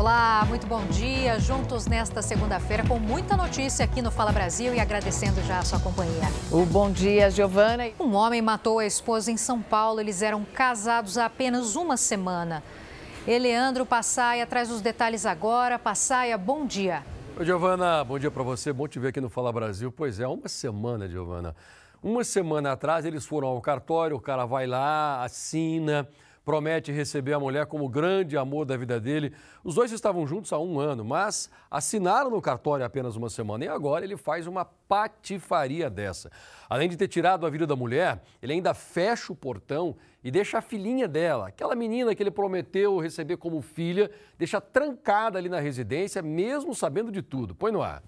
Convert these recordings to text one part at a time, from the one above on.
Olá, muito bom dia. Juntos nesta segunda-feira com muita notícia aqui no Fala Brasil e agradecendo já a sua companhia. O bom dia, Giovana. Um homem matou a esposa em São Paulo. Eles eram casados há apenas uma semana. Eleandro Passaia traz os detalhes agora. Passaia, bom dia. Oi, Giovana, bom dia para você. Bom te ver aqui no Fala Brasil. Pois é, uma semana, Giovana. Uma semana atrás eles foram ao cartório, o cara vai lá, assina promete receber a mulher como grande amor da vida dele. Os dois estavam juntos há um ano, mas assinaram no cartório apenas uma semana e agora ele faz uma patifaria dessa. Além de ter tirado a vida da mulher, ele ainda fecha o portão e deixa a filhinha dela, aquela menina que ele prometeu receber como filha, deixa trancada ali na residência, mesmo sabendo de tudo. Põe no ar.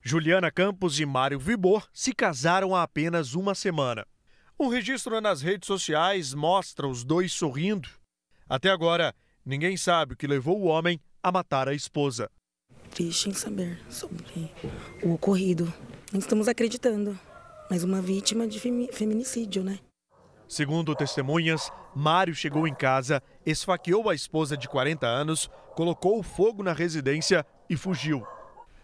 Juliana Campos e Mário Vibor se casaram há apenas uma semana. Um registro nas redes sociais mostra os dois sorrindo. Até agora, ninguém sabe o que levou o homem a matar a esposa. Triste em saber sobre o ocorrido. Não estamos acreditando, mas uma vítima de feminicídio, né? Segundo testemunhas, Mário chegou em casa, esfaqueou a esposa de 40 anos, colocou fogo na residência e fugiu.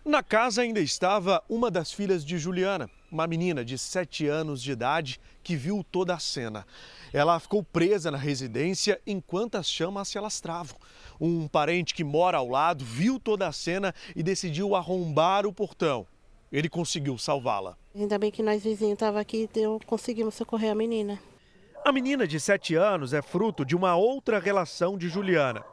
Na casa ainda estava uma das filhas de Juliana, uma menina de 7 anos de idade que viu toda a cena. Ela ficou presa na residência enquanto as chamas se alastravam. Um parente que mora ao lado viu toda a cena e decidiu arrombar o portão. Ele conseguiu salvá-la. Ainda bem que nós vizinhos estávamos aqui e conseguimos socorrer a menina. A menina de 7 anos é fruto de uma outra relação de Juliana.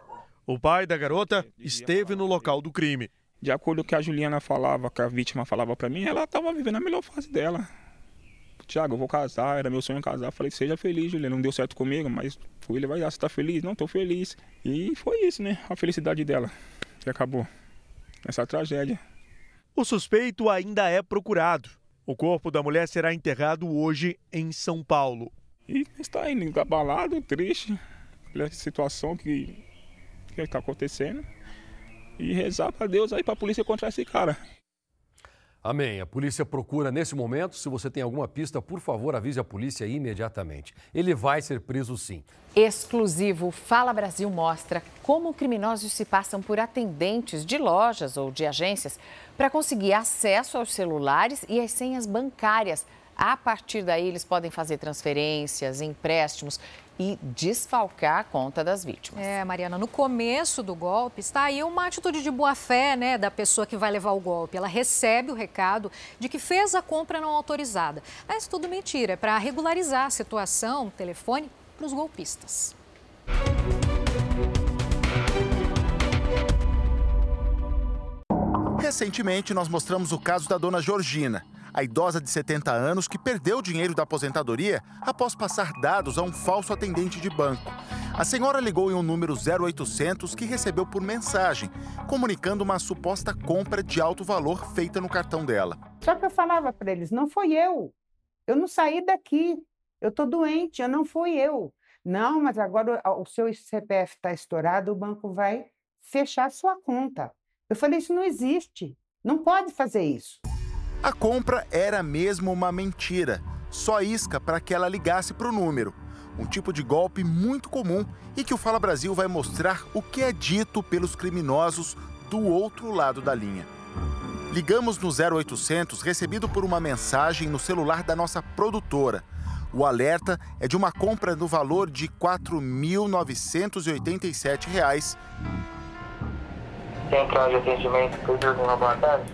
O pai da garota esteve no local do crime de acordo com o que a Juliana falava, que a vítima falava para mim, ela estava vivendo a melhor fase dela. Tiago, eu vou casar, era meu sonho casar. Falei, seja feliz, Juliana. Não deu certo comigo, mas fui levar, você tá feliz? Não, tô feliz. E foi isso, né? A felicidade dela que acabou. Essa tragédia. O suspeito ainda é procurado. O corpo da mulher será enterrado hoje em São Paulo. E está indo abalado, triste pela situação que está acontecendo e rezar para Deus aí para a polícia encontrar esse cara. Amém. A polícia procura nesse momento. Se você tem alguma pista, por favor, avise a polícia imediatamente. Ele vai ser preso sim. Exclusivo Fala Brasil mostra como criminosos se passam por atendentes de lojas ou de agências para conseguir acesso aos celulares e às senhas bancárias. A partir daí, eles podem fazer transferências, empréstimos e desfalcar a conta das vítimas. É, Mariana, no começo do golpe está aí uma atitude de boa fé, né, da pessoa que vai levar o golpe. Ela recebe o recado de que fez a compra não autorizada. Mas tudo mentira, é para regularizar a situação, telefone para os golpistas. Recentemente, nós mostramos o caso da dona Georgina a idosa de 70 anos que perdeu o dinheiro da aposentadoria após passar dados a um falso atendente de banco. A senhora ligou em um número 0800 que recebeu por mensagem, comunicando uma suposta compra de alto valor feita no cartão dela. Só que eu falava para eles: não foi eu. Eu não saí daqui. Eu estou doente, eu não fui eu. Não, mas agora o seu CPF está estourado, o banco vai fechar sua conta. Eu falei: isso não existe. Não pode fazer isso. A compra era mesmo uma mentira, só isca para que ela ligasse para o número. Um tipo de golpe muito comum e que o Fala Brasil vai mostrar o que é dito pelos criminosos do outro lado da linha. Ligamos no 0800 recebido por uma mensagem no celular da nossa produtora. O alerta é de uma compra no valor de R$ 4.987. Central de atendimento, tudo uma boa tarde.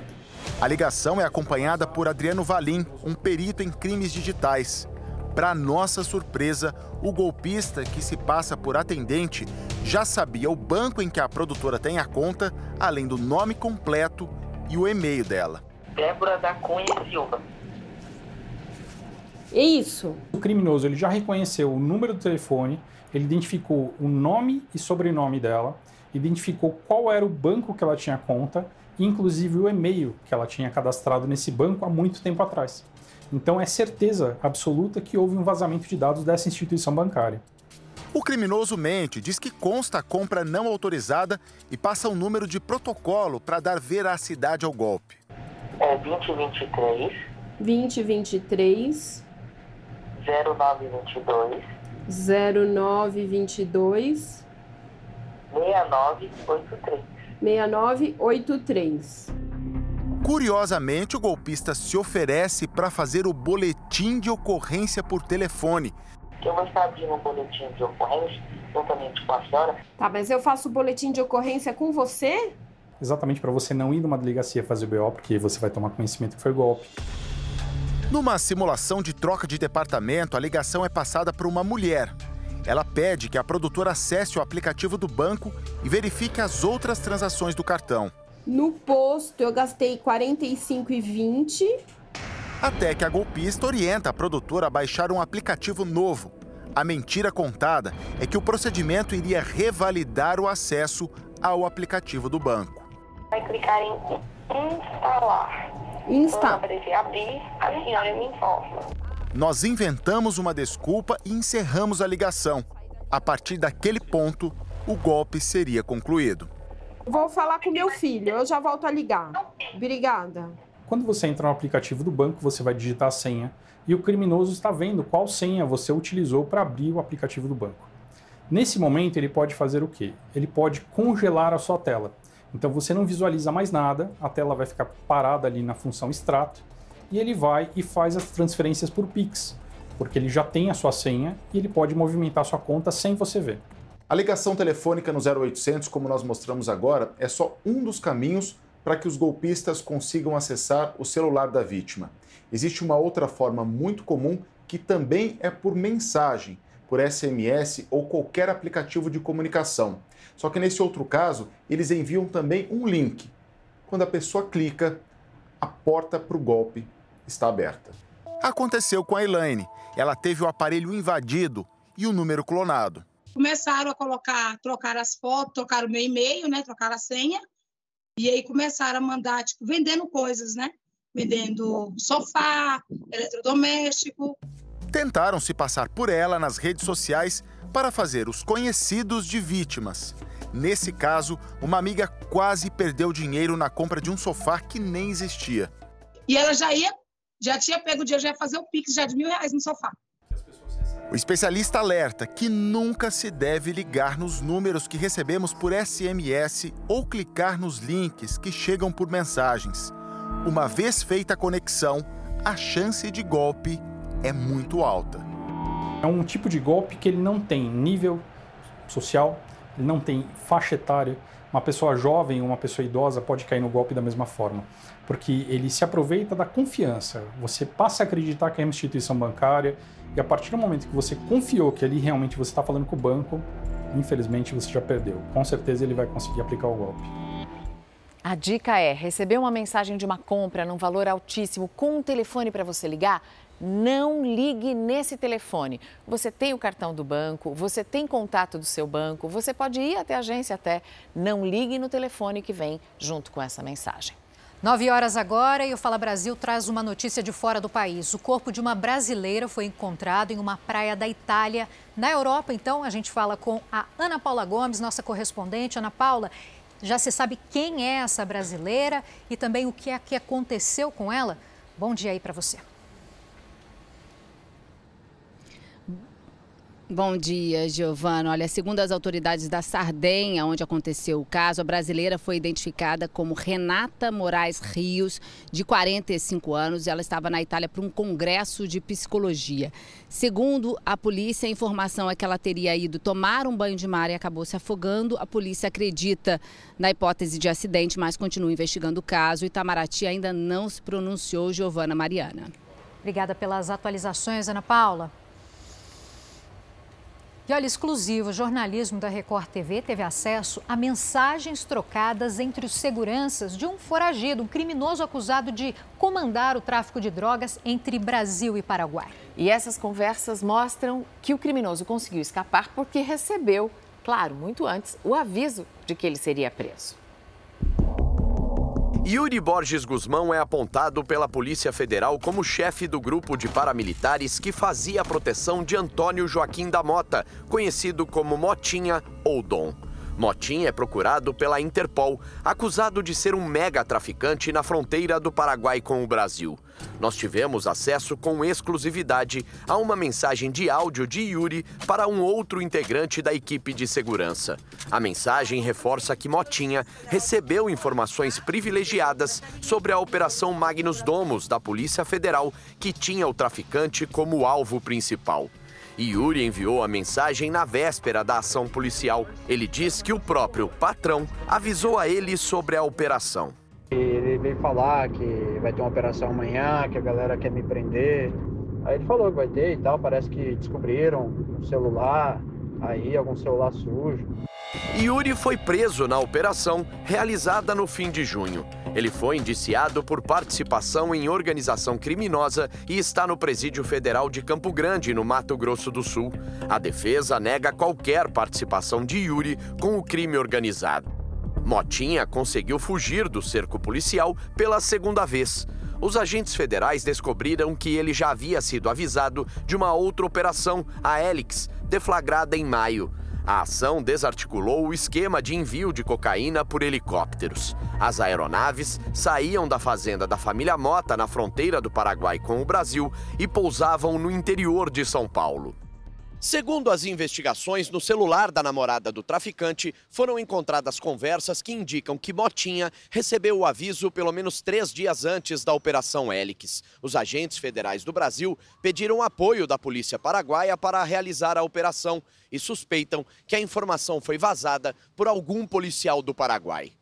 A ligação é acompanhada por Adriano Valim, um perito em crimes digitais. Para nossa surpresa, o golpista, que se passa por atendente, já sabia o banco em que a produtora tem a conta, além do nome completo e o e-mail dela. Débora da Cunha Silva. É isso. O criminoso ele já reconheceu o número do telefone, ele identificou o nome e sobrenome dela, identificou qual era o banco que ela tinha conta inclusive o e-mail que ela tinha cadastrado nesse banco há muito tempo atrás. Então é certeza absoluta que houve um vazamento de dados dessa instituição bancária. O criminoso mente, diz que consta a compra não autorizada e passa um número de protocolo para dar veracidade ao golpe. É 2023 2023 0922 0922 6983. 6983. Curiosamente, o golpista se oferece para fazer o boletim de ocorrência por telefone. Eu vou estar abrindo um boletim de ocorrência juntamente com a senhora. Tá, mas eu faço o boletim de ocorrência com você? Exatamente para você não ir numa delegacia fazer o BO, porque você vai tomar conhecimento que foi golpe. Numa simulação de troca de departamento, a ligação é passada para uma mulher. Ela pede que a produtora acesse o aplicativo do banco e verifique as outras transações do cartão. No posto eu gastei 45,20. Até que a golpista orienta a produtora a baixar um aplicativo novo. A mentira contada é que o procedimento iria revalidar o acesso ao aplicativo do banco. Vai clicar em instalar. Insta. Quando aparecer abrir, a senhora me informa. Nós inventamos uma desculpa e encerramos a ligação. A partir daquele ponto, o golpe seria concluído. Vou falar com meu filho, eu já volto a ligar. Obrigada. Quando você entra no aplicativo do banco, você vai digitar a senha e o criminoso está vendo qual senha você utilizou para abrir o aplicativo do banco. Nesse momento, ele pode fazer o quê? Ele pode congelar a sua tela. Então você não visualiza mais nada, a tela vai ficar parada ali na função extrato e ele vai e faz as transferências por Pix, porque ele já tem a sua senha e ele pode movimentar sua conta sem você ver. A ligação telefônica no 0800, como nós mostramos agora, é só um dos caminhos para que os golpistas consigam acessar o celular da vítima. Existe uma outra forma muito comum que também é por mensagem, por SMS ou qualquer aplicativo de comunicação. Só que nesse outro caso, eles enviam também um link. Quando a pessoa clica, a porta para o golpe está aberta. Aconteceu com a Elaine. Ela teve o aparelho invadido e o número clonado. Começaram a colocar, trocar as fotos, trocar o meu e-mail, né? Trocar a senha. E aí começaram a mandar, tipo, vendendo coisas, né? Vendendo sofá, eletrodoméstico. Tentaram se passar por ela nas redes sociais para fazer os conhecidos de vítimas. Nesse caso, uma amiga quase perdeu dinheiro na compra de um sofá que nem existia. E ela já ia, já tinha pego o dia, já ia fazer o Pix já de mil reais no sofá. O especialista alerta que nunca se deve ligar nos números que recebemos por SMS ou clicar nos links que chegam por mensagens. Uma vez feita a conexão, a chance de golpe é muito alta. É um tipo de golpe que ele não tem nível social, ele não tem faixa etária. Uma pessoa jovem ou uma pessoa idosa pode cair no golpe da mesma forma, porque ele se aproveita da confiança. Você passa a acreditar que é uma instituição bancária e a partir do momento que você confiou que ali realmente você está falando com o banco, infelizmente você já perdeu. Com certeza ele vai conseguir aplicar o golpe. A dica é: receber uma mensagem de uma compra num valor altíssimo com um telefone para você ligar? Não ligue nesse telefone. Você tem o cartão do banco, você tem contato do seu banco, você pode ir até a agência até. Não ligue no telefone que vem junto com essa mensagem. Nove horas agora e o Fala Brasil traz uma notícia de fora do país. O corpo de uma brasileira foi encontrado em uma praia da Itália. Na Europa, então, a gente fala com a Ana Paula Gomes, nossa correspondente. Ana Paula, já se sabe quem é essa brasileira e também o que é que aconteceu com ela? Bom dia aí para você. Bom dia, Giovana. Olha, segundo as autoridades da Sardenha, onde aconteceu o caso, a brasileira foi identificada como Renata Moraes Rios, de 45 anos. Ela estava na Itália para um congresso de psicologia. Segundo a polícia, a informação é que ela teria ido tomar um banho de mar e acabou se afogando. A polícia acredita na hipótese de acidente, mas continua investigando o caso. Itamaraty ainda não se pronunciou, Giovana Mariana. Obrigada pelas atualizações, Ana Paula. E olha, exclusivo, o jornalismo da Record TV teve acesso a mensagens trocadas entre os seguranças de um foragido, um criminoso acusado de comandar o tráfico de drogas entre Brasil e Paraguai. E essas conversas mostram que o criminoso conseguiu escapar porque recebeu, claro, muito antes, o aviso de que ele seria preso. Yuri Borges Guzmão é apontado pela Polícia Federal como chefe do grupo de paramilitares que fazia a proteção de Antônio Joaquim da Mota, conhecido como Motinha ou Dom. Motim é procurado pela Interpol, acusado de ser um mega traficante na fronteira do Paraguai com o Brasil. Nós tivemos acesso com exclusividade a uma mensagem de áudio de Yuri para um outro integrante da equipe de segurança. A mensagem reforça que Motinha recebeu informações privilegiadas sobre a Operação Magnus Domus da Polícia Federal, que tinha o traficante como alvo principal. Yuri enviou a mensagem na véspera da ação policial. Ele diz que o próprio patrão avisou a ele sobre a operação. Ele veio falar que vai ter uma operação amanhã, que a galera quer me prender. Aí ele falou que vai ter e tal, parece que descobriram um celular, aí algum celular sujo. Yuri foi preso na operação realizada no fim de junho. Ele foi indiciado por participação em organização criminosa e está no Presídio Federal de Campo Grande, no Mato Grosso do Sul. A defesa nega qualquer participação de Yuri com o crime organizado. Motinha conseguiu fugir do cerco policial pela segunda vez. Os agentes federais descobriram que ele já havia sido avisado de uma outra operação, a Helix, deflagrada em maio. A ação desarticulou o esquema de envio de cocaína por helicópteros. As aeronaves saíam da fazenda da família Mota, na fronteira do Paraguai com o Brasil, e pousavam no interior de São Paulo. Segundo as investigações, no celular da namorada do traficante foram encontradas conversas que indicam que Motinha recebeu o aviso pelo menos três dias antes da Operação Hélix. Os agentes federais do Brasil pediram apoio da polícia paraguaia para realizar a operação e suspeitam que a informação foi vazada por algum policial do Paraguai.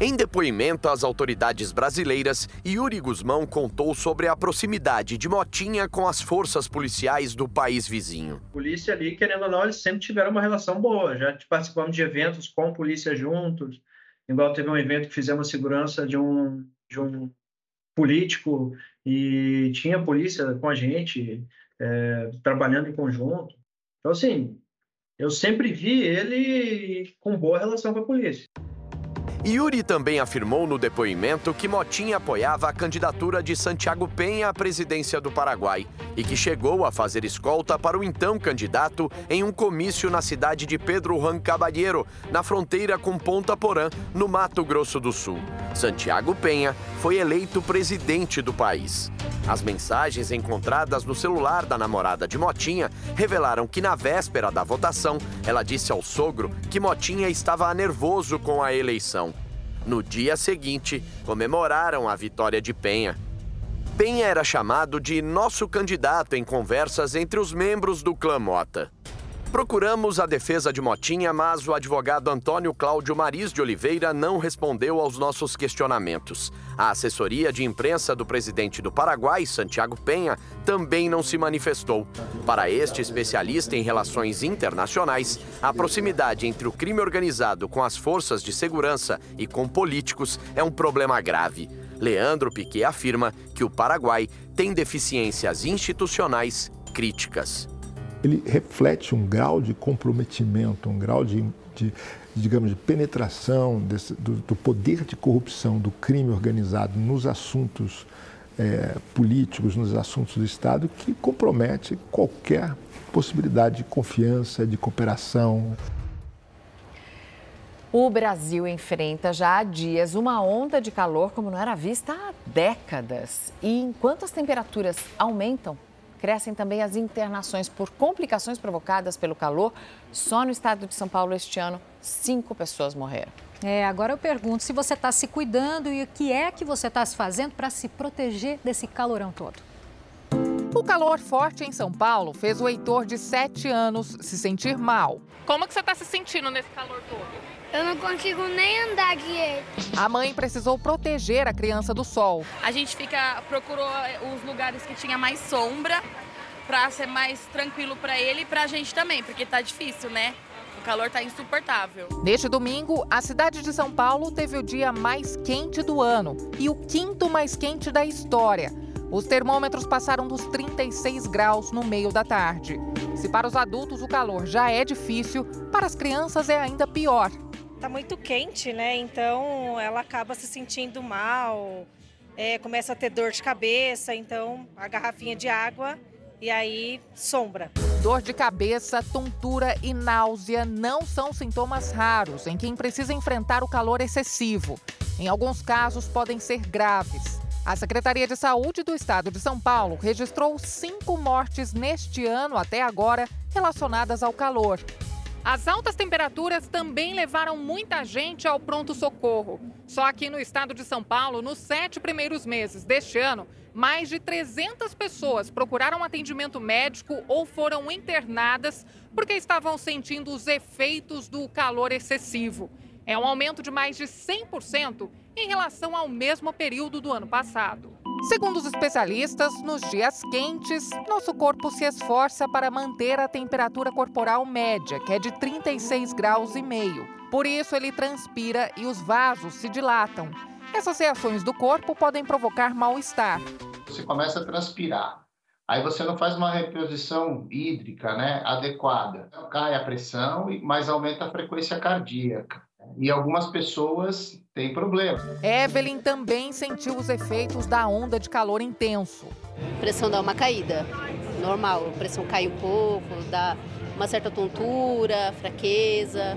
Em depoimento às autoridades brasileiras, Yuri Guzmão contou sobre a proximidade de Motinha com as forças policiais do país vizinho. Polícia ali, querendo ou não, eles sempre tiveram uma relação boa. Já participamos de eventos com polícia juntos. Igual teve um evento que fizemos segurança de um, de um político e tinha polícia com a gente, é, trabalhando em conjunto. Então, assim, eu sempre vi ele com boa relação com a polícia. Yuri também afirmou no depoimento que Motinha apoiava a candidatura de Santiago Penha à presidência do Paraguai e que chegou a fazer escolta para o então candidato em um comício na cidade de Pedro Juan Caballero, na fronteira com Ponta Porã, no Mato Grosso do Sul. Santiago Penha foi eleito presidente do país. As mensagens encontradas no celular da namorada de Motinha revelaram que na véspera da votação, ela disse ao sogro que Motinha estava nervoso com a eleição. No dia seguinte, comemoraram a vitória de Penha. Penha era chamado de nosso candidato em conversas entre os membros do clã Mota. Procuramos a defesa de Motinha, mas o advogado Antônio Cláudio Maris de Oliveira não respondeu aos nossos questionamentos. A assessoria de imprensa do presidente do Paraguai, Santiago Penha, também não se manifestou. Para este especialista em relações internacionais, a proximidade entre o crime organizado com as forças de segurança e com políticos é um problema grave. Leandro Piquet afirma que o Paraguai tem deficiências institucionais críticas ele reflete um grau de comprometimento, um grau de, de digamos, de penetração desse, do, do, poder de corrupção do crime organizado nos assuntos é, políticos, nos assuntos do Estado, que compromete qualquer possibilidade de confiança, de cooperação. O Brasil enfrenta já há dias uma onda de calor como não era vista há décadas. E enquanto as temperaturas aumentam, crescem também as internações por complicações provocadas pelo calor. Só no estado de São Paulo este ano, cinco pessoas morreram. É, agora eu pergunto se você está se cuidando e o que é que você está se fazendo para se proteger desse calorão todo. O calor forte em São Paulo fez o Heitor de 7 anos se sentir mal. Como que você está se sentindo nesse calor todo? Eu não consigo nem andar direito. A mãe precisou proteger a criança do sol. A gente fica procurou os lugares que tinha mais sombra para ser mais tranquilo para ele e para a gente também, porque tá difícil, né? O calor tá insuportável. Neste domingo, a cidade de São Paulo teve o dia mais quente do ano e o quinto mais quente da história. Os termômetros passaram dos 36 graus no meio da tarde. Se para os adultos o calor já é difícil, para as crianças é ainda pior. Tá muito quente, né? Então ela acaba se sentindo mal, é, começa a ter dor de cabeça, então a garrafinha de água e aí sombra. Dor de cabeça, tontura e náusea não são sintomas raros em quem precisa enfrentar o calor excessivo. Em alguns casos, podem ser graves. A Secretaria de Saúde do Estado de São Paulo registrou cinco mortes neste ano até agora relacionadas ao calor. As altas temperaturas também levaram muita gente ao pronto-socorro. Só aqui no estado de São Paulo, nos sete primeiros meses deste ano, mais de 300 pessoas procuraram atendimento médico ou foram internadas porque estavam sentindo os efeitos do calor excessivo. É um aumento de mais de 100% em relação ao mesmo período do ano passado. Segundo os especialistas, nos dias quentes, nosso corpo se esforça para manter a temperatura corporal média, que é de 36 graus e meio. Por isso ele transpira e os vasos se dilatam. Essas reações do corpo podem provocar mal-estar. Você começa a transpirar. Aí você não faz uma reposição hídrica né, adequada. Cai a pressão, mas aumenta a frequência cardíaca. E algumas pessoas têm problema. Evelyn também sentiu os efeitos da onda de calor intenso. A pressão dá uma caída, normal. A pressão cai um pouco, dá uma certa tontura, fraqueza,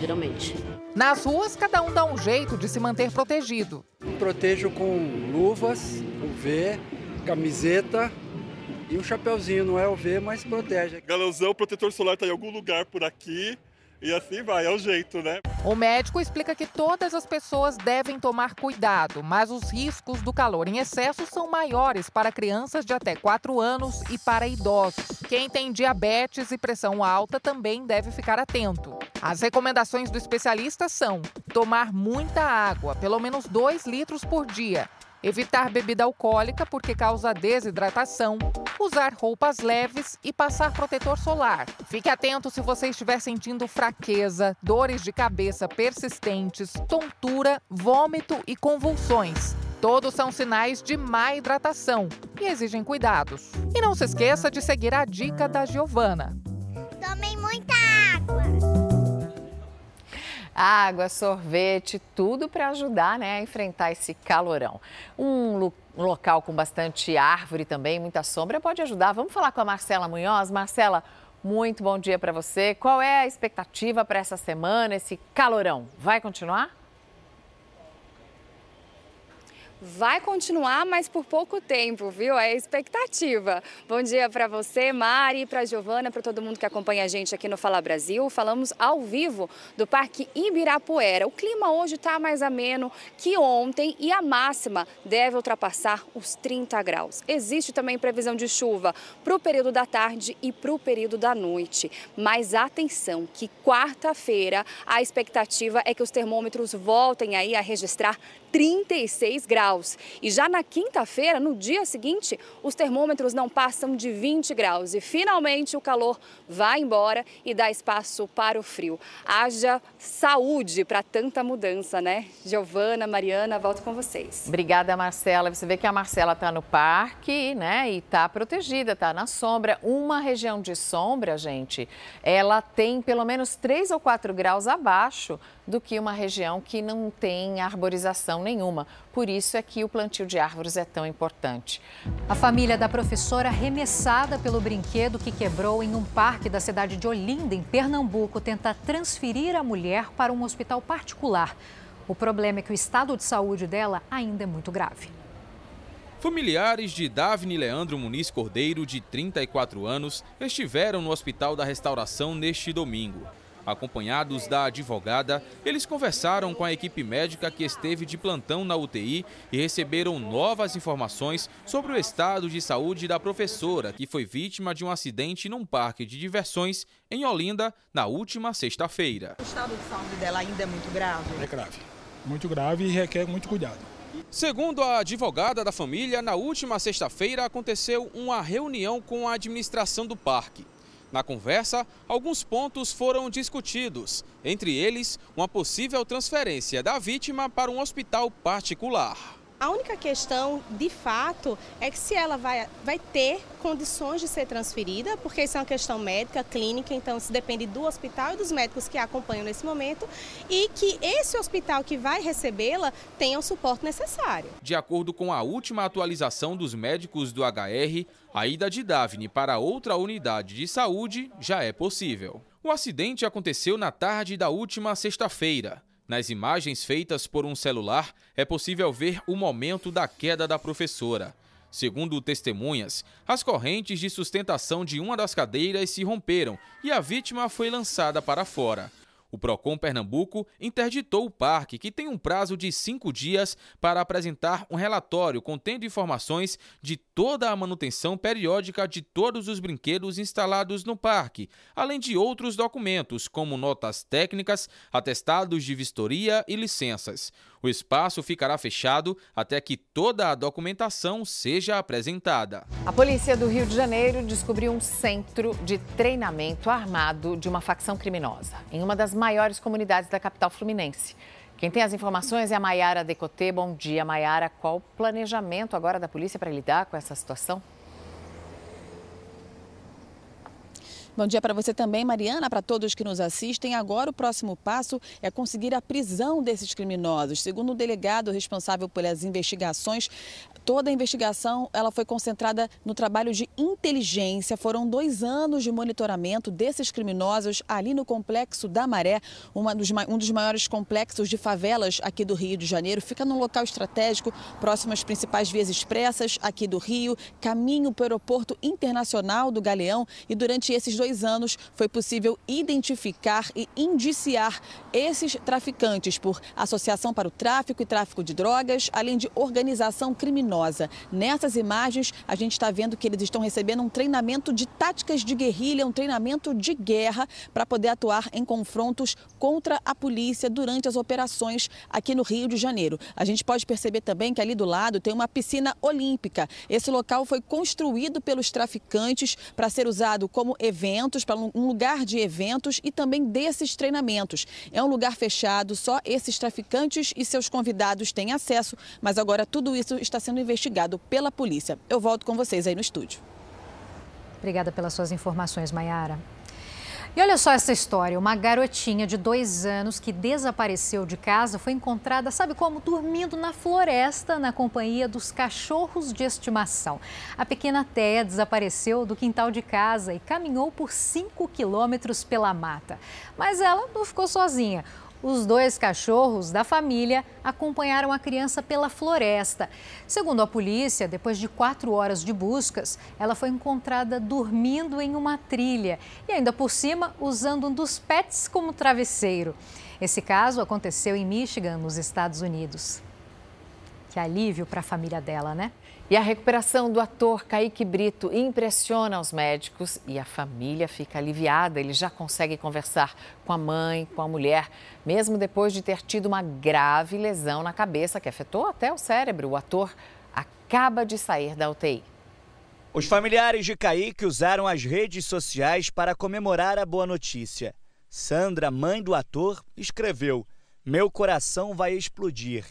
geralmente. Nas ruas, cada um dá um jeito de se manter protegido. Protejo com luvas, UV, camiseta e um chapeuzinho. Não é UV, mas protege. Galãozão, protetor solar está em algum lugar por aqui. E assim vai, é o jeito, né? O médico explica que todas as pessoas devem tomar cuidado, mas os riscos do calor em excesso são maiores para crianças de até 4 anos e para idosos. Quem tem diabetes e pressão alta também deve ficar atento. As recomendações do especialista são tomar muita água, pelo menos 2 litros por dia Evitar bebida alcoólica porque causa desidratação. Usar roupas leves e passar protetor solar. Fique atento se você estiver sentindo fraqueza, dores de cabeça persistentes, tontura, vômito e convulsões. Todos são sinais de má hidratação e exigem cuidados. E não se esqueça de seguir a dica da Giovana. Tomem muita água, sorvete, tudo para ajudar né, a enfrentar esse calorão. Um local com bastante árvore também, muita sombra, pode ajudar. Vamos falar com a Marcela Munhoz. Marcela, muito bom dia para você. Qual é a expectativa para essa semana, esse calorão? Vai continuar? Vai continuar, mas por pouco tempo, viu? É a expectativa. Bom dia para você, Mari, para Giovana, para todo mundo que acompanha a gente aqui no Fala Brasil. Falamos ao vivo do Parque Ibirapuera. O clima hoje está mais ameno que ontem e a máxima deve ultrapassar os 30 graus. Existe também previsão de chuva para o período da tarde e para o período da noite. Mas atenção, que quarta-feira a expectativa é que os termômetros voltem aí a registrar 36 graus. E já na quinta-feira, no dia seguinte, os termômetros não passam de 20 graus. E finalmente o calor vai embora e dá espaço para o frio. Haja saúde para tanta mudança, né? Giovana, Mariana, volto com vocês. Obrigada, Marcela. Você vê que a Marcela está no parque, né? E está protegida, está na sombra. Uma região de sombra, gente, ela tem pelo menos 3 ou 4 graus abaixo do que uma região que não tem arborização nenhuma. Por isso é que o plantio de árvores é tão importante. A família da professora arremessada pelo brinquedo que quebrou em um parque da cidade de Olinda, em Pernambuco, tenta transferir a mulher para um hospital particular. O problema é que o estado de saúde dela ainda é muito grave. Familiares de Davine Leandro Muniz Cordeiro, de 34 anos, estiveram no Hospital da Restauração neste domingo. Acompanhados da advogada, eles conversaram com a equipe médica que esteve de plantão na UTI e receberam novas informações sobre o estado de saúde da professora, que foi vítima de um acidente num parque de diversões em Olinda na última sexta-feira. O estado de saúde dela ainda é muito grave? É grave, muito grave e requer muito cuidado. Segundo a advogada da família, na última sexta-feira aconteceu uma reunião com a administração do parque. Na conversa, alguns pontos foram discutidos, entre eles, uma possível transferência da vítima para um hospital particular. A única questão, de fato, é que se ela vai, vai ter condições de ser transferida, porque isso é uma questão médica, clínica, então isso depende do hospital e dos médicos que a acompanham nesse momento, e que esse hospital que vai recebê-la tenha o suporte necessário. De acordo com a última atualização dos médicos do HR, a ida de Daphne para outra unidade de saúde já é possível. O acidente aconteceu na tarde da última sexta-feira. Nas imagens feitas por um celular, é possível ver o momento da queda da professora. Segundo testemunhas, as correntes de sustentação de uma das cadeiras se romperam e a vítima foi lançada para fora. O Procon Pernambuco interditou o parque, que tem um prazo de cinco dias para apresentar um relatório contendo informações de toda a manutenção periódica de todos os brinquedos instalados no parque, além de outros documentos, como notas técnicas, atestados de vistoria e licenças. O espaço ficará fechado até que toda a documentação seja apresentada. A polícia do Rio de Janeiro descobriu um centro de treinamento armado de uma facção criminosa em uma das maiores comunidades da capital fluminense. Quem tem as informações é a Maiara Decotê. Bom dia, Maiara. Qual o planejamento agora da polícia para lidar com essa situação? Bom dia para você também, Mariana, para todos que nos assistem. Agora o próximo passo é conseguir a prisão desses criminosos. Segundo o delegado responsável pelas investigações, toda a investigação ela foi concentrada no trabalho de inteligência. Foram dois anos de monitoramento desses criminosos ali no Complexo da Maré, dos, um dos maiores complexos de favelas aqui do Rio de Janeiro. Fica num local estratégico, próximo às principais vias expressas aqui do Rio, caminho para o aeroporto internacional do Galeão. E durante esses dois dois anos foi possível identificar e indiciar esses traficantes por associação para o tráfico e tráfico de drogas, além de organização criminosa. Nessas imagens, a gente está vendo que eles estão recebendo um treinamento de táticas de guerrilha, um treinamento de guerra para poder atuar em confrontos contra a polícia durante as operações aqui no Rio de Janeiro. A gente pode perceber também que ali do lado tem uma piscina olímpica. Esse local foi construído pelos traficantes para ser usado como evento eventos, para um lugar de eventos e também desses treinamentos. É um lugar fechado, só esses traficantes e seus convidados têm acesso, mas agora tudo isso está sendo investigado pela polícia. Eu volto com vocês aí no estúdio. Obrigada pelas suas informações, Mayara. E olha só essa história: uma garotinha de dois anos que desapareceu de casa foi encontrada, sabe como? Dormindo na floresta na companhia dos cachorros de estimação. A pequena Teia desapareceu do quintal de casa e caminhou por 5 quilômetros pela mata. Mas ela não ficou sozinha. Os dois cachorros da família acompanharam a criança pela floresta. Segundo a polícia, depois de quatro horas de buscas, ela foi encontrada dormindo em uma trilha e, ainda por cima, usando um dos pets como travesseiro. Esse caso aconteceu em Michigan, nos Estados Unidos. Que alívio para a família dela, né? E a recuperação do ator Kaique Brito impressiona os médicos e a família fica aliviada. Ele já consegue conversar com a mãe, com a mulher, mesmo depois de ter tido uma grave lesão na cabeça que afetou até o cérebro. O ator acaba de sair da UTI. Os familiares de Kaique usaram as redes sociais para comemorar a boa notícia. Sandra, mãe do ator, escreveu: Meu coração vai explodir.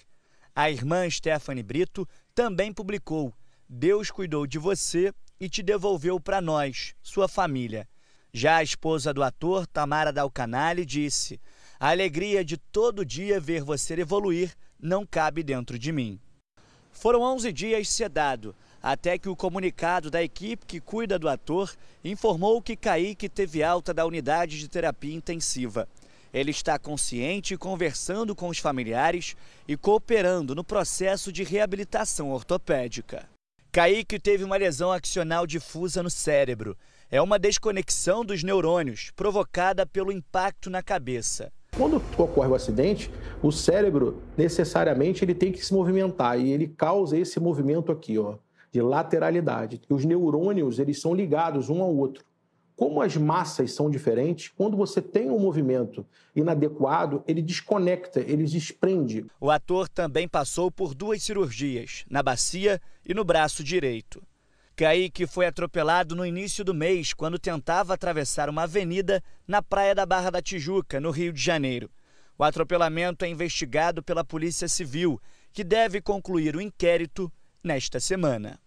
A irmã Stephanie Brito também publicou: Deus cuidou de você e te devolveu para nós, sua família. Já a esposa do ator, Tamara Dalcanale, disse: A alegria de todo dia ver você evoluir não cabe dentro de mim. Foram 11 dias sedado, até que o comunicado da equipe que cuida do ator informou que Kaique teve alta da unidade de terapia intensiva. Ele está consciente conversando com os familiares e cooperando no processo de reabilitação ortopédica. Kaique teve uma lesão axional difusa no cérebro. É uma desconexão dos neurônios provocada pelo impacto na cabeça. Quando ocorre o acidente, o cérebro necessariamente ele tem que se movimentar e ele causa esse movimento aqui, ó, de lateralidade. E os neurônios eles são ligados um ao outro. Como as massas são diferentes, quando você tem um movimento inadequado, ele desconecta, ele desprende. O ator também passou por duas cirurgias, na bacia e no braço direito. Kaique foi atropelado no início do mês, quando tentava atravessar uma avenida na praia da Barra da Tijuca, no Rio de Janeiro. O atropelamento é investigado pela Polícia Civil que deve concluir o inquérito nesta semana.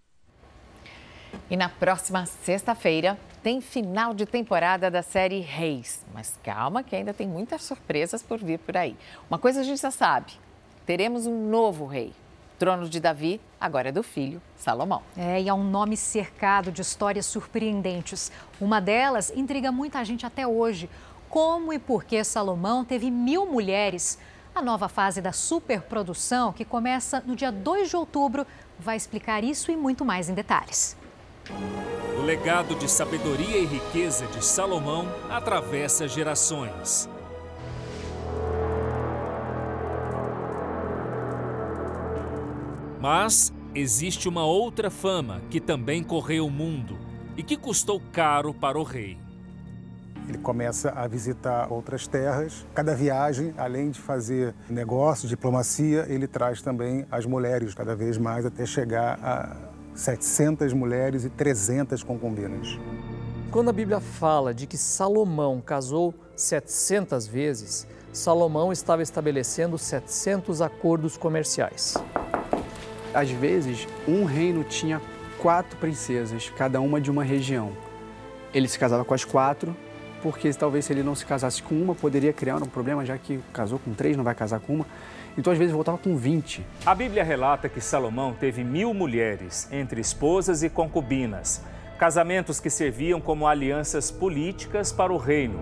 E na próxima sexta-feira tem final de temporada da série Reis. Mas calma que ainda tem muitas surpresas por vir por aí. Uma coisa a gente já sabe: teremos um novo rei. Trono de Davi agora é do filho Salomão. É, e é um nome cercado de histórias surpreendentes. Uma delas intriga muita gente até hoje. Como e por que Salomão teve mil mulheres? A nova fase da superprodução, que começa no dia 2 de outubro, vai explicar isso e muito mais em detalhes. O legado de sabedoria e riqueza de Salomão atravessa gerações. Mas existe uma outra fama que também correu o mundo e que custou caro para o rei. Ele começa a visitar outras terras. Cada viagem, além de fazer negócios, diplomacia, ele traz também as mulheres cada vez mais até chegar a 700 mulheres e 300 concubinas. Quando a Bíblia fala de que Salomão casou 700 vezes, Salomão estava estabelecendo 700 acordos comerciais. Às vezes, um reino tinha quatro princesas, cada uma de uma região. Ele se casava com as quatro, porque talvez se ele não se casasse com uma, poderia criar um problema, já que casou com três, não vai casar com uma. Então, às vezes, voltava com 20. A Bíblia relata que Salomão teve mil mulheres, entre esposas e concubinas, casamentos que serviam como alianças políticas para o reino.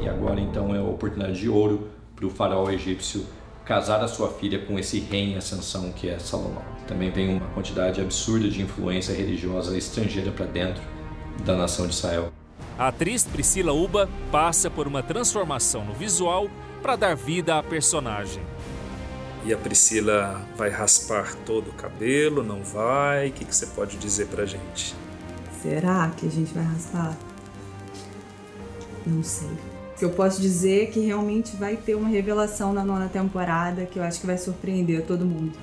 E agora, então, é a oportunidade de ouro para o faraó egípcio casar a sua filha com esse rei em ascensão que é Salomão. Também vem uma quantidade absurda de influência religiosa estrangeira para dentro da nação de Israel. A atriz Priscila Uba passa por uma transformação no visual para dar vida à personagem. E a Priscila vai raspar todo o cabelo, não vai? O que, que você pode dizer pra gente? Será que a gente vai raspar? Não sei. O que eu posso dizer é que realmente vai ter uma revelação na nona temporada que eu acho que vai surpreender todo mundo.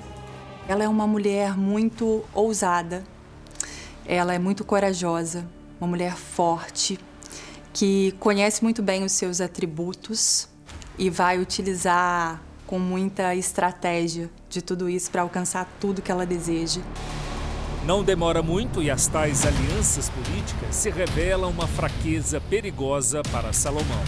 Ela é uma mulher muito ousada, ela é muito corajosa, uma mulher forte, que conhece muito bem os seus atributos e vai utilizar com muita estratégia de tudo isso para alcançar tudo que ela deseja. Não demora muito e as tais alianças políticas se revelam uma fraqueza perigosa para Salomão.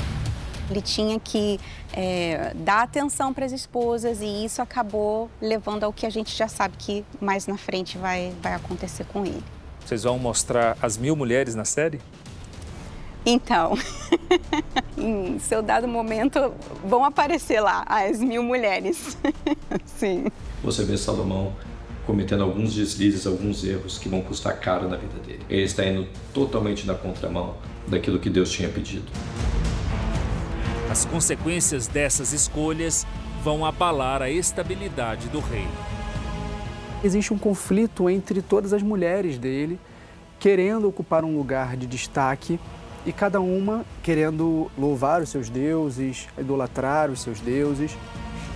Ele tinha que é, dar atenção para as esposas e isso acabou levando ao que a gente já sabe que mais na frente vai, vai acontecer com ele. Vocês vão mostrar as mil mulheres na série? Então, em seu dado momento, vão aparecer lá as mil mulheres. Sim. Você vê Salomão cometendo alguns deslizes, alguns erros que vão custar caro na vida dele. Ele está indo totalmente na contramão daquilo que Deus tinha pedido. As consequências dessas escolhas vão abalar a estabilidade do rei. Existe um conflito entre todas as mulheres dele, querendo ocupar um lugar de destaque e cada uma querendo louvar os seus deuses, idolatrar os seus deuses.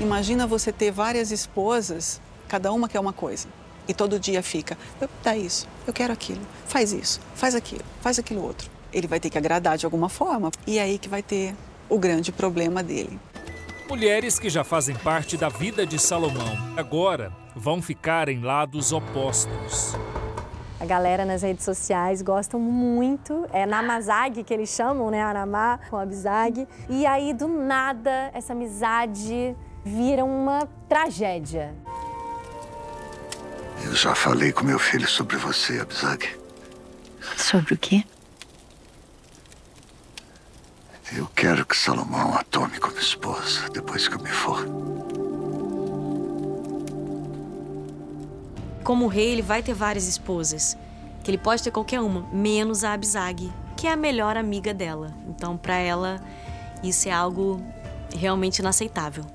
Imagina você ter várias esposas, cada uma quer uma coisa. E todo dia fica, dá isso, eu quero aquilo, faz isso, faz aquilo, faz aquilo outro. Ele vai ter que agradar de alguma forma. E é aí que vai ter o grande problema dele. Mulheres que já fazem parte da vida de Salomão, agora vão ficar em lados opostos. A galera nas redes sociais gostam muito. É Namazag, que eles chamam, né? Aramá com Abzag. E aí, do nada, essa amizade vira uma tragédia. Eu já falei com meu filho sobre você, Abzag. Sobre o quê? Eu quero que Salomão a tome como esposa depois que eu me for. Como rei, ele vai ter várias esposas. Que ele pode ter qualquer uma, menos a Abzag, que é a melhor amiga dela. Então, para ela, isso é algo realmente inaceitável.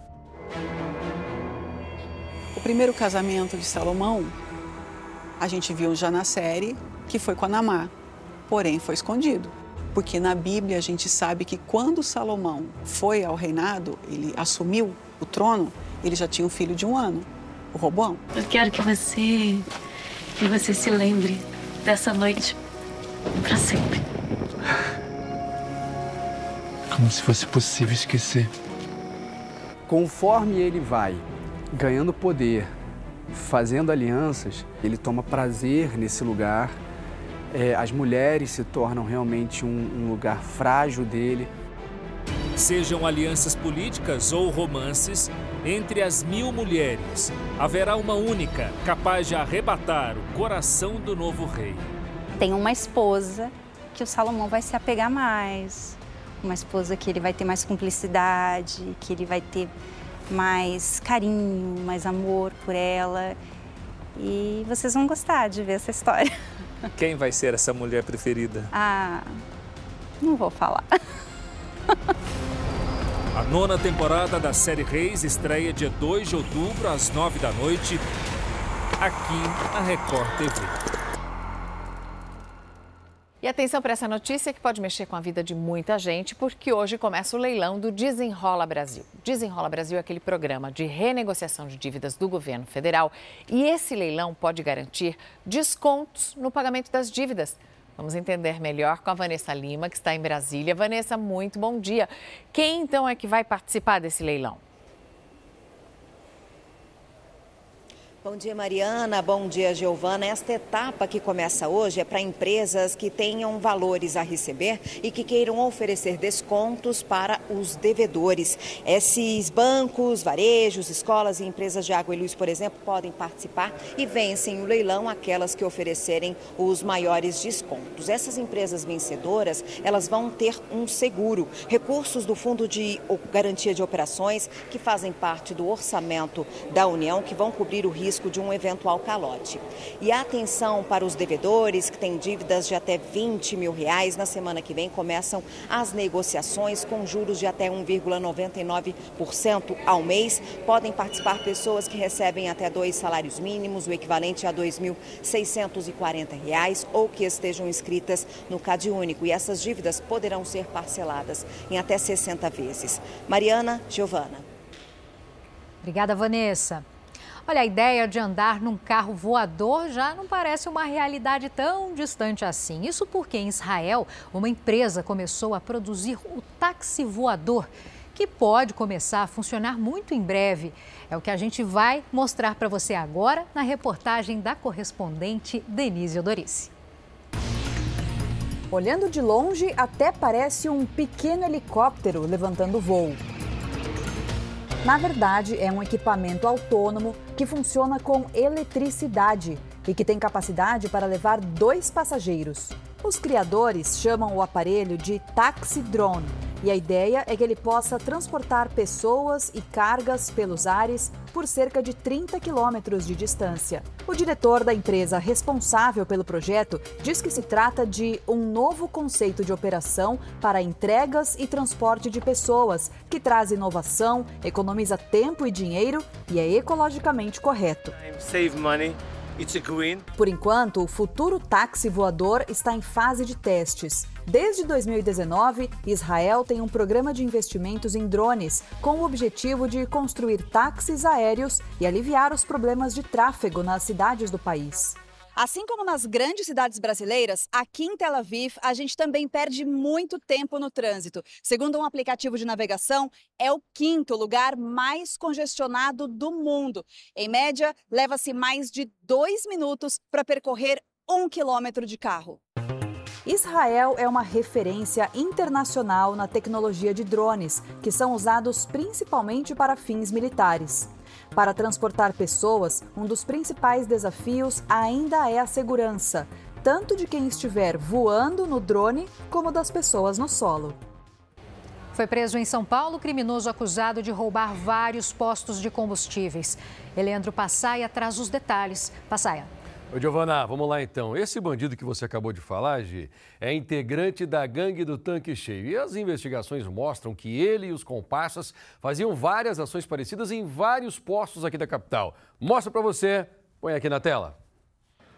O primeiro casamento de Salomão, a gente viu já na série, que foi com a Namá. Porém, foi escondido. Porque na Bíblia a gente sabe que quando Salomão foi ao reinado, ele assumiu o trono, ele já tinha um filho de um ano, o Robão. Eu quero que você que você se lembre dessa noite para sempre. Como se fosse possível esquecer. Conforme ele vai ganhando poder, fazendo alianças, ele toma prazer nesse lugar. É, as mulheres se tornam realmente um, um lugar frágil dele. Sejam alianças políticas ou romances, entre as mil mulheres haverá uma única capaz de arrebatar o coração do novo rei. Tem uma esposa que o Salomão vai se apegar mais, uma esposa que ele vai ter mais cumplicidade, que ele vai ter mais carinho, mais amor por ela. E vocês vão gostar de ver essa história. Quem vai ser essa mulher preferida? Ah, não vou falar. A nona temporada da série Reis estreia dia 2 de outubro, às 9 da noite, aqui na Record TV. E atenção para essa notícia que pode mexer com a vida de muita gente, porque hoje começa o leilão do Desenrola Brasil. Desenrola Brasil é aquele programa de renegociação de dívidas do governo federal e esse leilão pode garantir descontos no pagamento das dívidas. Vamos entender melhor com a Vanessa Lima, que está em Brasília. Vanessa, muito bom dia. Quem então é que vai participar desse leilão? Bom dia, Mariana. Bom dia, Giovana. Esta etapa que começa hoje é para empresas que tenham valores a receber e que queiram oferecer descontos para os devedores. Esses bancos, varejos, escolas e empresas de água e luz, por exemplo, podem participar e vencem o leilão aquelas que oferecerem os maiores descontos. Essas empresas vencedoras, elas vão ter um seguro, recursos do Fundo de Garantia de Operações que fazem parte do orçamento da União que vão cobrir o risco risco de um eventual calote. E atenção para os devedores que têm dívidas de até 20 mil reais. Na semana que vem começam as negociações com juros de até 1,99% ao mês. Podem participar pessoas que recebem até dois salários mínimos, o equivalente a R$ 2.640, ou que estejam inscritas no Cade Único. E essas dívidas poderão ser parceladas em até 60 vezes. Mariana Giovana. Obrigada, Vanessa. Olha, a ideia de andar num carro voador já não parece uma realidade tão distante assim. Isso porque em Israel, uma empresa começou a produzir o táxi voador, que pode começar a funcionar muito em breve. É o que a gente vai mostrar para você agora na reportagem da correspondente Denise Odorice. Olhando de longe, até parece um pequeno helicóptero levantando voo. Na verdade, é um equipamento autônomo que funciona com eletricidade e que tem capacidade para levar dois passageiros. Os criadores chamam o aparelho de taxi drone e a ideia é que ele possa transportar pessoas e cargas pelos ares por cerca de 30 quilômetros de distância. O diretor da empresa responsável pelo projeto diz que se trata de um novo conceito de operação para entregas e transporte de pessoas, que traz inovação, economiza tempo e dinheiro e é ecologicamente correto. Por enquanto, o futuro táxi voador está em fase de testes. Desde 2019, Israel tem um programa de investimentos em drones com o objetivo de construir táxis aéreos e aliviar os problemas de tráfego nas cidades do país. Assim como nas grandes cidades brasileiras, aqui em Tel Aviv a gente também perde muito tempo no trânsito. Segundo um aplicativo de navegação, é o quinto lugar mais congestionado do mundo. Em média, leva-se mais de dois minutos para percorrer um quilômetro de carro. Israel é uma referência internacional na tecnologia de drones, que são usados principalmente para fins militares. Para transportar pessoas, um dos principais desafios ainda é a segurança, tanto de quem estiver voando no drone como das pessoas no solo. Foi preso em São Paulo criminoso acusado de roubar vários postos de combustíveis. Eleandro Passaia traz os detalhes. Passaia. Oi, Giovana, vamos lá então. Esse bandido que você acabou de falar, Gi, é integrante da gangue do tanque cheio. E as investigações mostram que ele e os comparsas faziam várias ações parecidas em vários postos aqui da capital. Mostra para você, põe aqui na tela.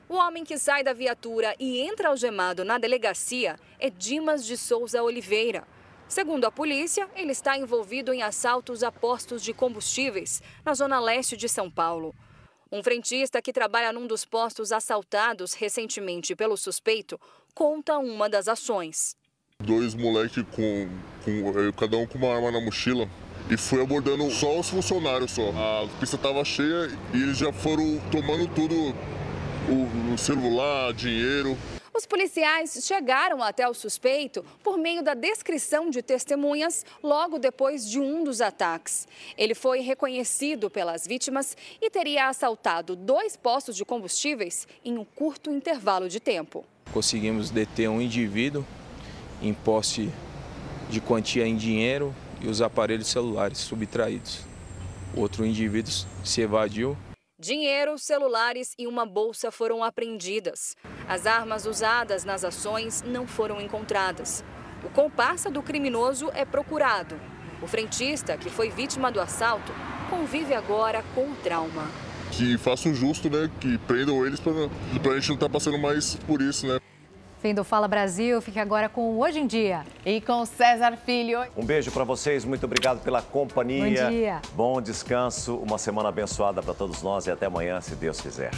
O homem que sai da viatura e entra algemado na delegacia é Dimas de Souza Oliveira. Segundo a polícia, ele está envolvido em assaltos a postos de combustíveis na zona leste de São Paulo. Um frentista que trabalha num dos postos assaltados recentemente pelo suspeito conta uma das ações. Dois moleques com, com eh, cada um com uma arma na mochila e foi abordando só os funcionários só. A pista estava cheia e eles já foram tomando tudo, o, o celular, dinheiro. Os policiais chegaram até o suspeito por meio da descrição de testemunhas logo depois de um dos ataques. Ele foi reconhecido pelas vítimas e teria assaltado dois postos de combustíveis em um curto intervalo de tempo. Conseguimos deter um indivíduo em posse de quantia em dinheiro e os aparelhos celulares subtraídos. Outro indivíduo se evadiu Dinheiro, celulares e uma bolsa foram apreendidas. As armas usadas nas ações não foram encontradas. O comparsa do criminoso é procurado. O frentista, que foi vítima do assalto, convive agora com o trauma. Que façam justo, né? Que prendam eles para a gente não estar tá passando mais por isso, né? Fim do Fala Brasil, fique agora com Hoje em Dia. E com César Filho. Um beijo para vocês, muito obrigado pela companhia. Bom dia. Bom descanso, uma semana abençoada para todos nós e até amanhã, se Deus quiser.